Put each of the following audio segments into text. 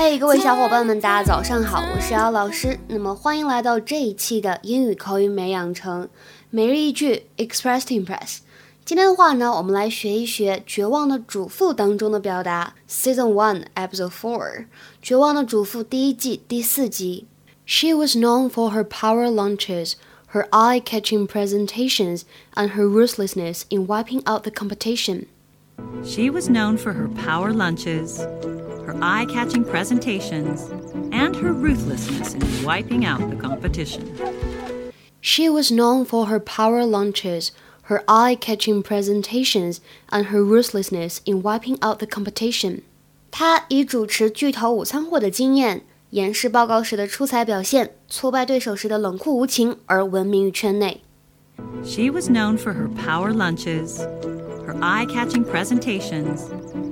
嘿，各位小伙伴们，大家早上好，我是姚老师。那么欢迎来到这一期的英语口语美养成每日一句 Express to Impress。今天的话呢，我们来学一学《绝望的主妇》当中的表达，Season One Episode Four，《绝望的主妇》第一季第四集。She was known for her power lunches, her eye-catching presentations, and her ruthlessness in wiping out the competition. She was known for her power lunches, her eye catching presentations, and her ruthlessness in wiping out the competition. She was known for her power lunches, her eye catching presentations, and her ruthlessness in wiping out the competition. 她以主持巨头午餐会的经验、演示报告时的出彩表现、挫败对手时的冷酷无情而闻名于圈内。She was known for her power lunches, her eye catching presentations,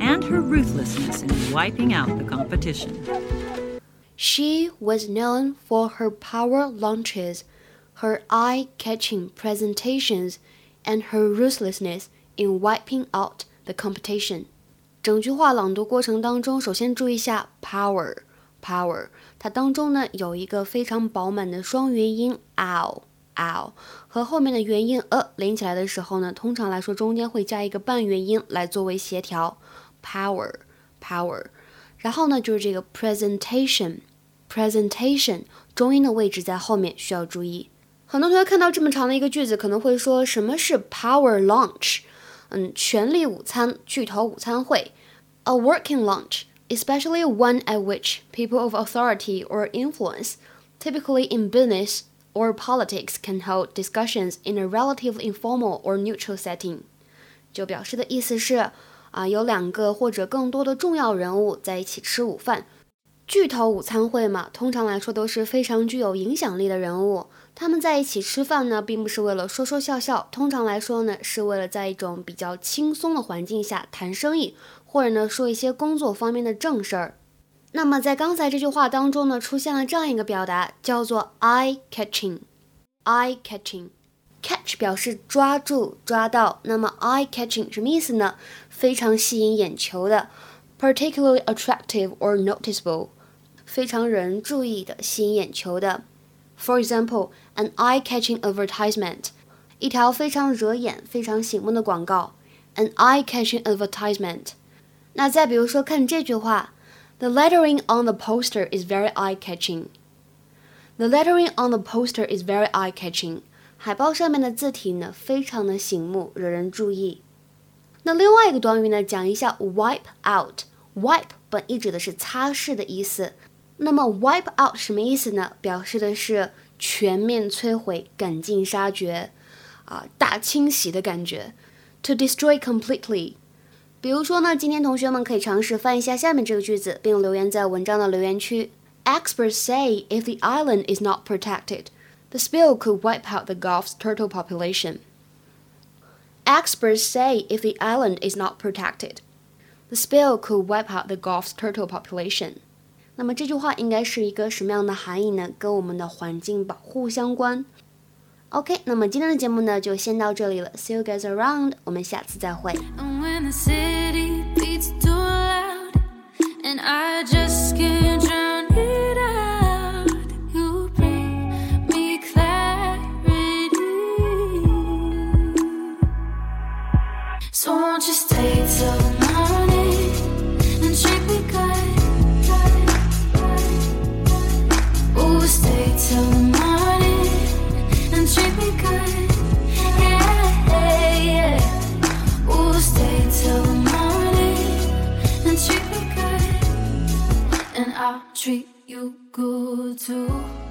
and her ruthlessness in wiping out the competition. She was known for her power lunches, her eye catching presentations, and her ruthlessness in wiping out the competition. 整句话朗读过程当中，首先注意一下 power power，它当中呢有一个非常饱满的双元音 ow ow，和后面的元音 a 连起来的时候呢，通常来说中间会加一个半元音来作为协调。power power，然后呢就是这个 presentation presentation 中音的位置在后面需要注意。很多同学看到这么长的一个句子，可能会说什么是 power lunch？嗯，权力午餐、巨头午餐会，a working lunch。especially one at which people of authority or influence, typically in business or politics, can hold discussions in a relatively informal or neutral setting. 就表示的意思是， 啊，有两个或者更多的重要人物在一起吃午饭。巨头午餐会嘛，通常来说都是非常具有影响力的人物。他们在一起吃饭呢，并不是为了说说笑笑，通常来说呢，是为了在一种比较轻松的环境下谈生意，或者呢说一些工作方面的正事儿。那么在刚才这句话当中呢，出现了这样一个表达，叫做 eye catching，eye catching。eye catching，catch 表示抓住、抓到，那么 eye catching 什么意思呢？非常吸引眼球的，particularly attractive or noticeable，非常惹人注意的、吸引眼球的。For example, an eye-catching advertisement，一条非常惹眼、非常醒目的广告。An eye-catching advertisement。那再比如说，看这句话，The lettering on the poster is very eye-catching。The lettering on the poster is very eye-catching。 海报上面的字体呢，非常的醒目，惹人注意。那另外一个短语呢，讲一下 wipe out。wipe 本意指的是擦拭的意思。那么 wipe out 什么意思呢？表示的是全面摧毁、赶尽杀绝，啊，大清洗的感觉。To destroy completely。比如说呢，今天同学们可以尝试翻一下下面这个句子，并留言在文章的留言区。Experts say if the island is not protected, the spill could wipe out the Gulf's turtle population. Experts say if the island is not protected, the spill could wipe out the Gulf's turtle population. 那么这句话应该是一个什么样的含义呢？跟我们的环境保护相关。OK，那么今天的节目呢就先到这里了，See you guys around，我们下次再会。 So won't you stay till morning and drink me good? Oh, stay till morning and me good. Yeah, yeah, stay till morning and treat me good, and I'll treat you good too.